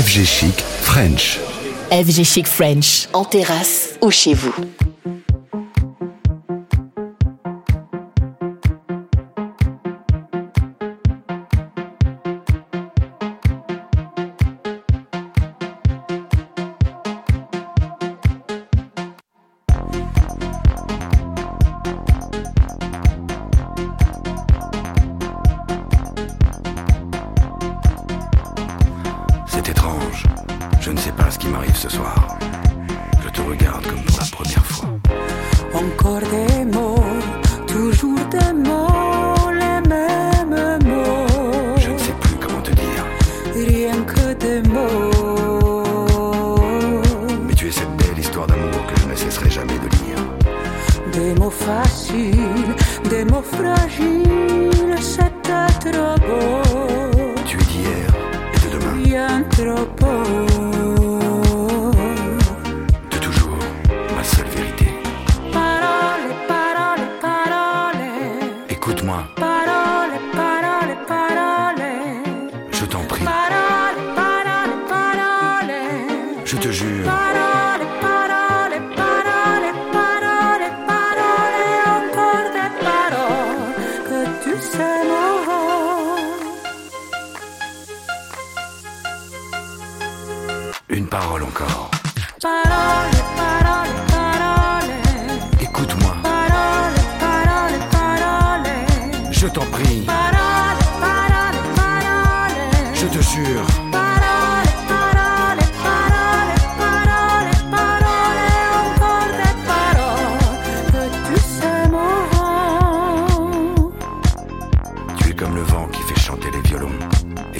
FG Chic French. FG Chic French, en terrasse ou chez vous.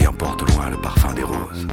et emporte loin le parfum des roses.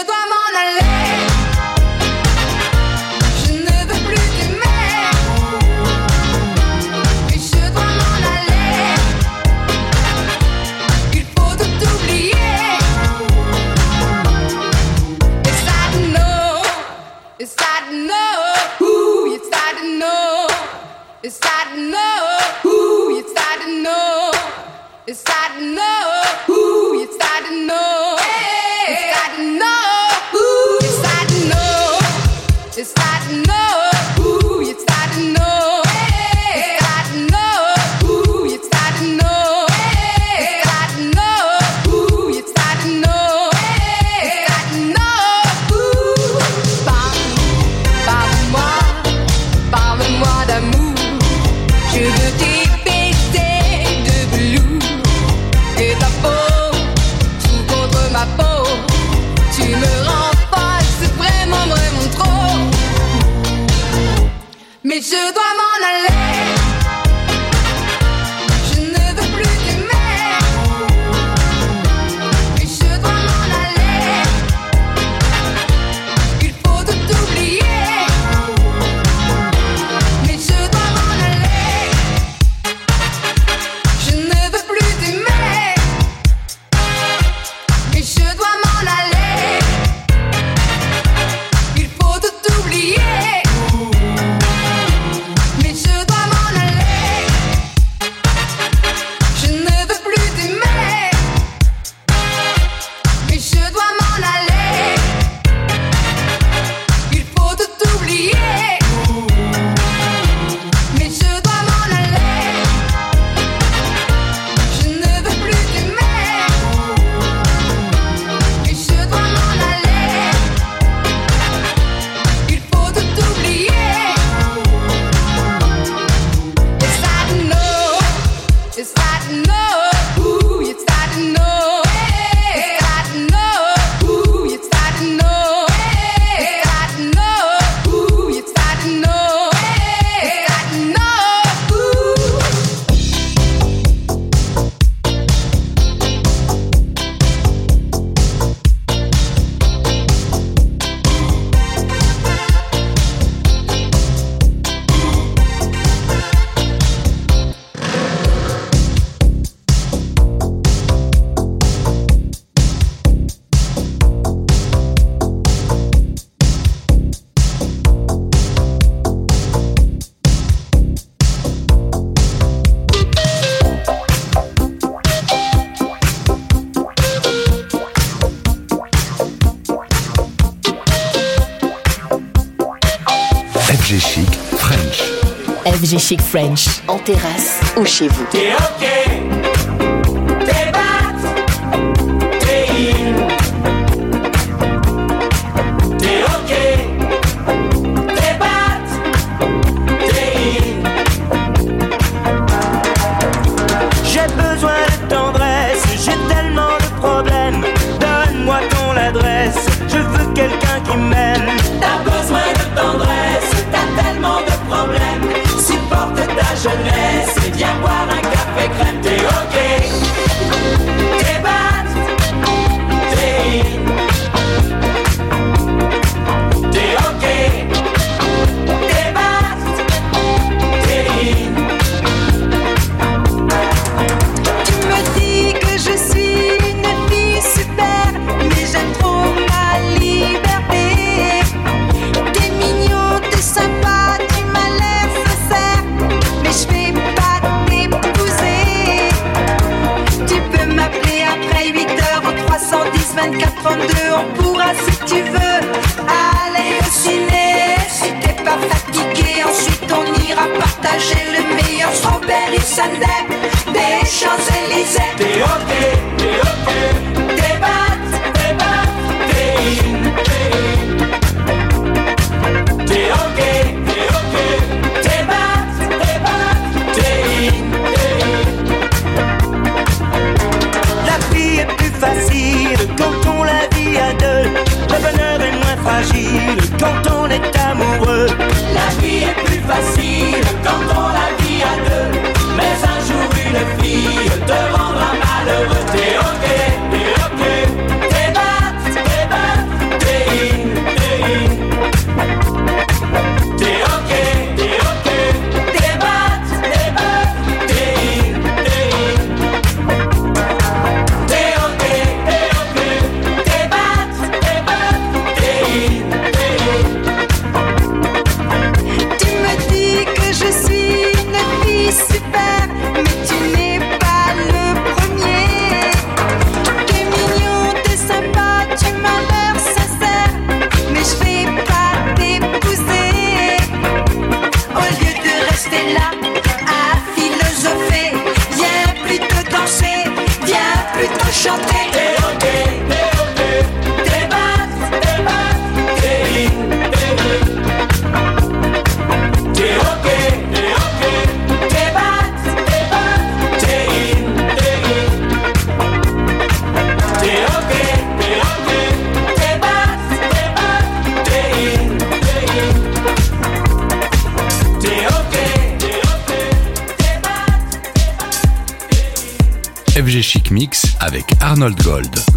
je dois m'en aller. Chic French. En terrasse ou chez vous. Arnold Gold. j'en sais rien.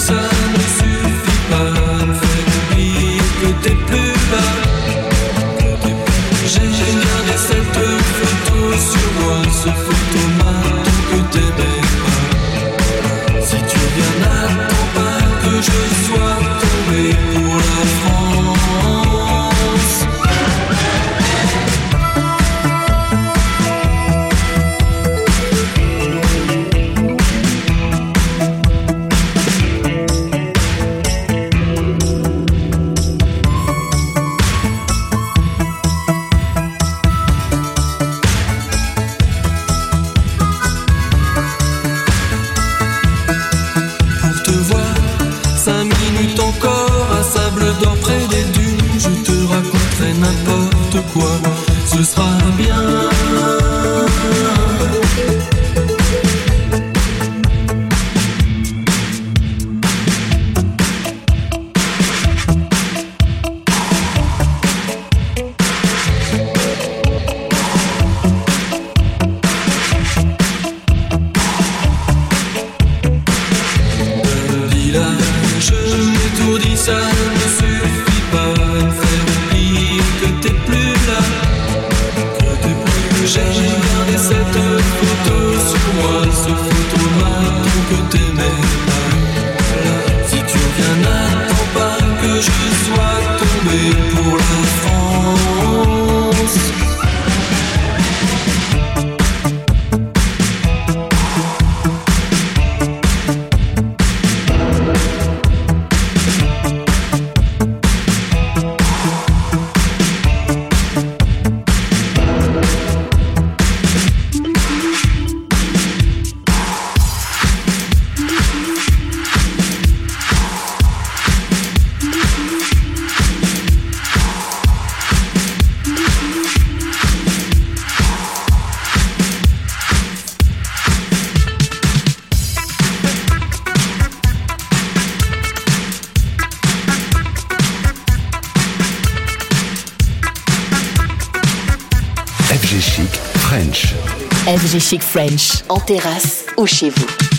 so Chic French. En terrasse ou chez vous.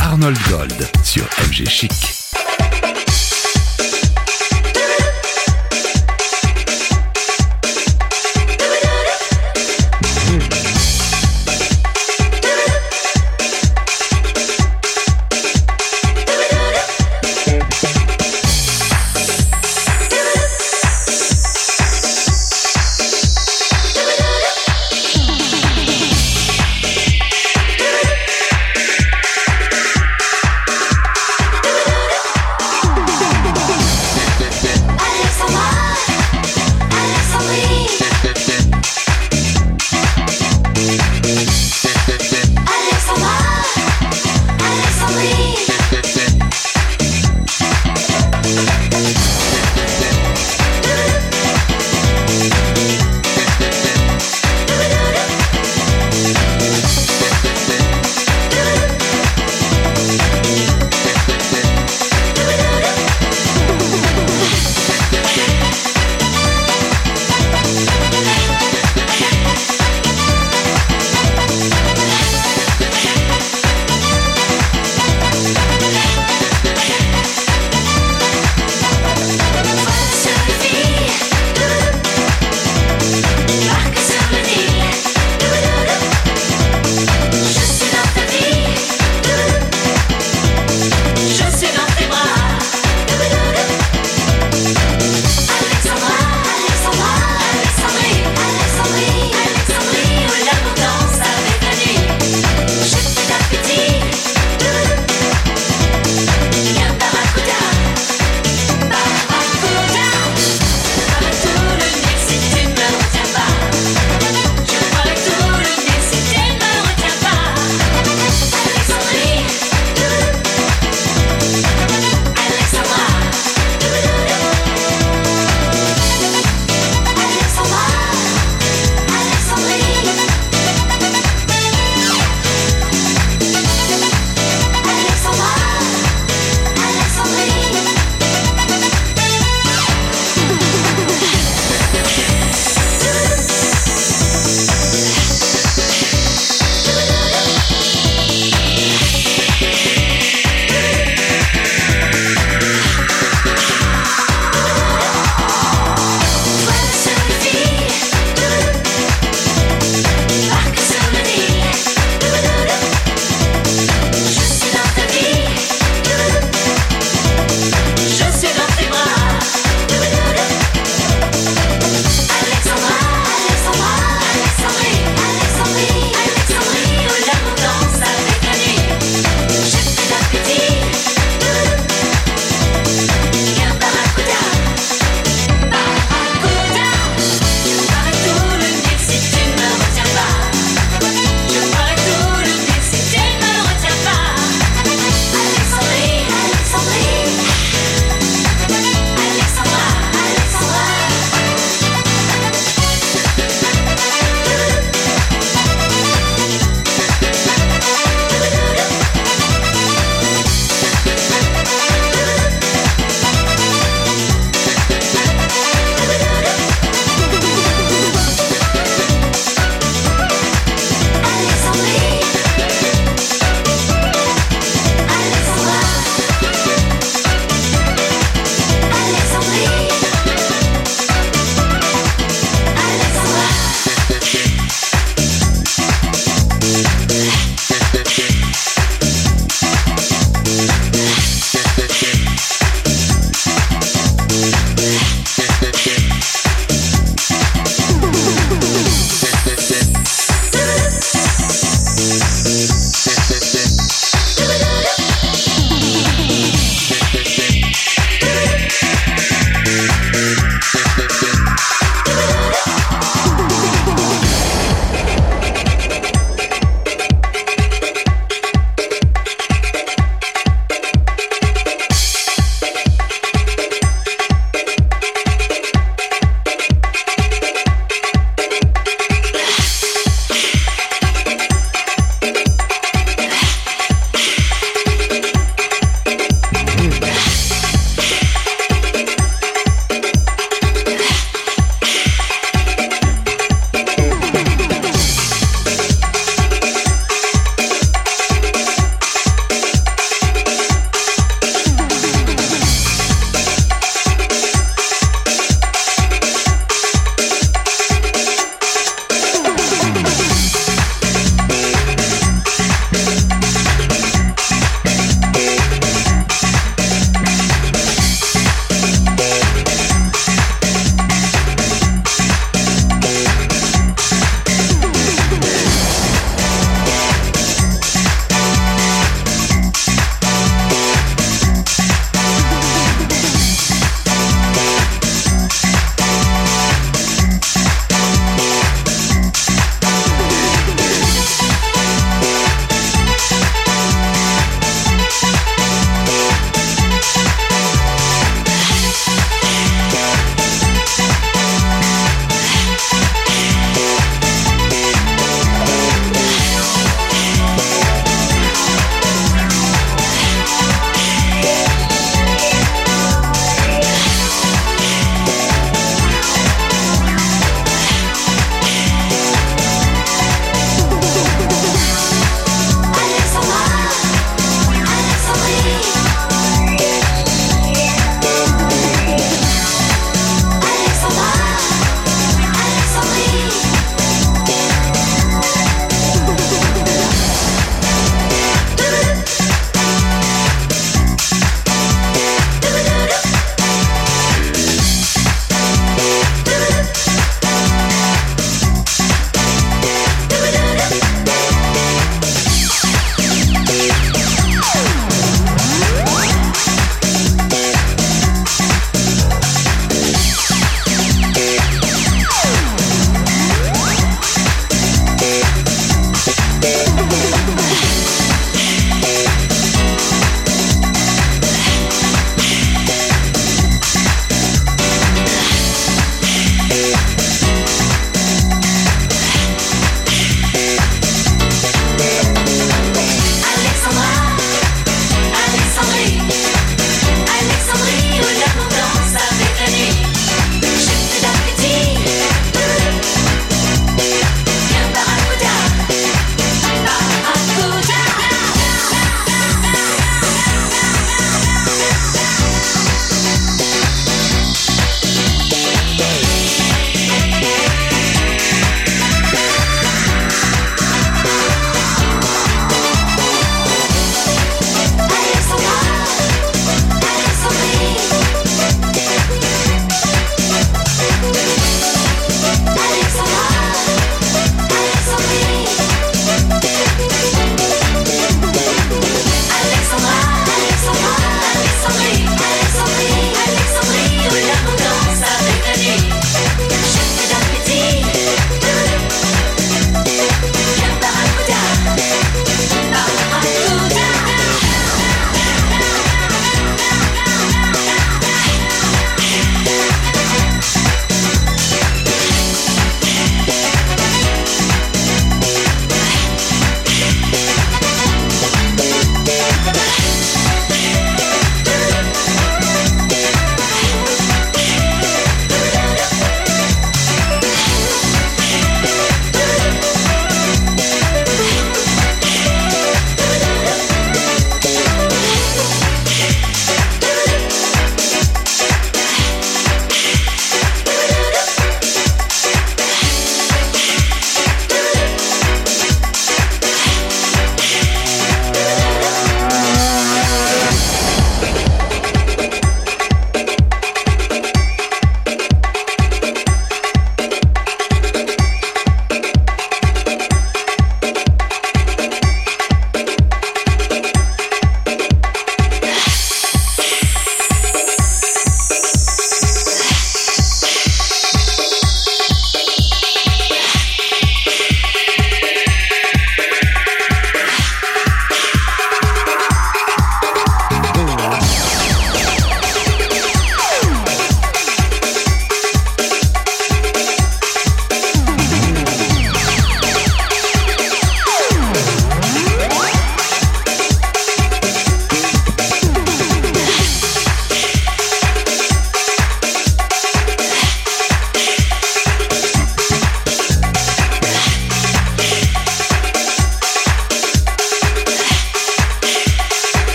Arnold Gold sur FG Chic.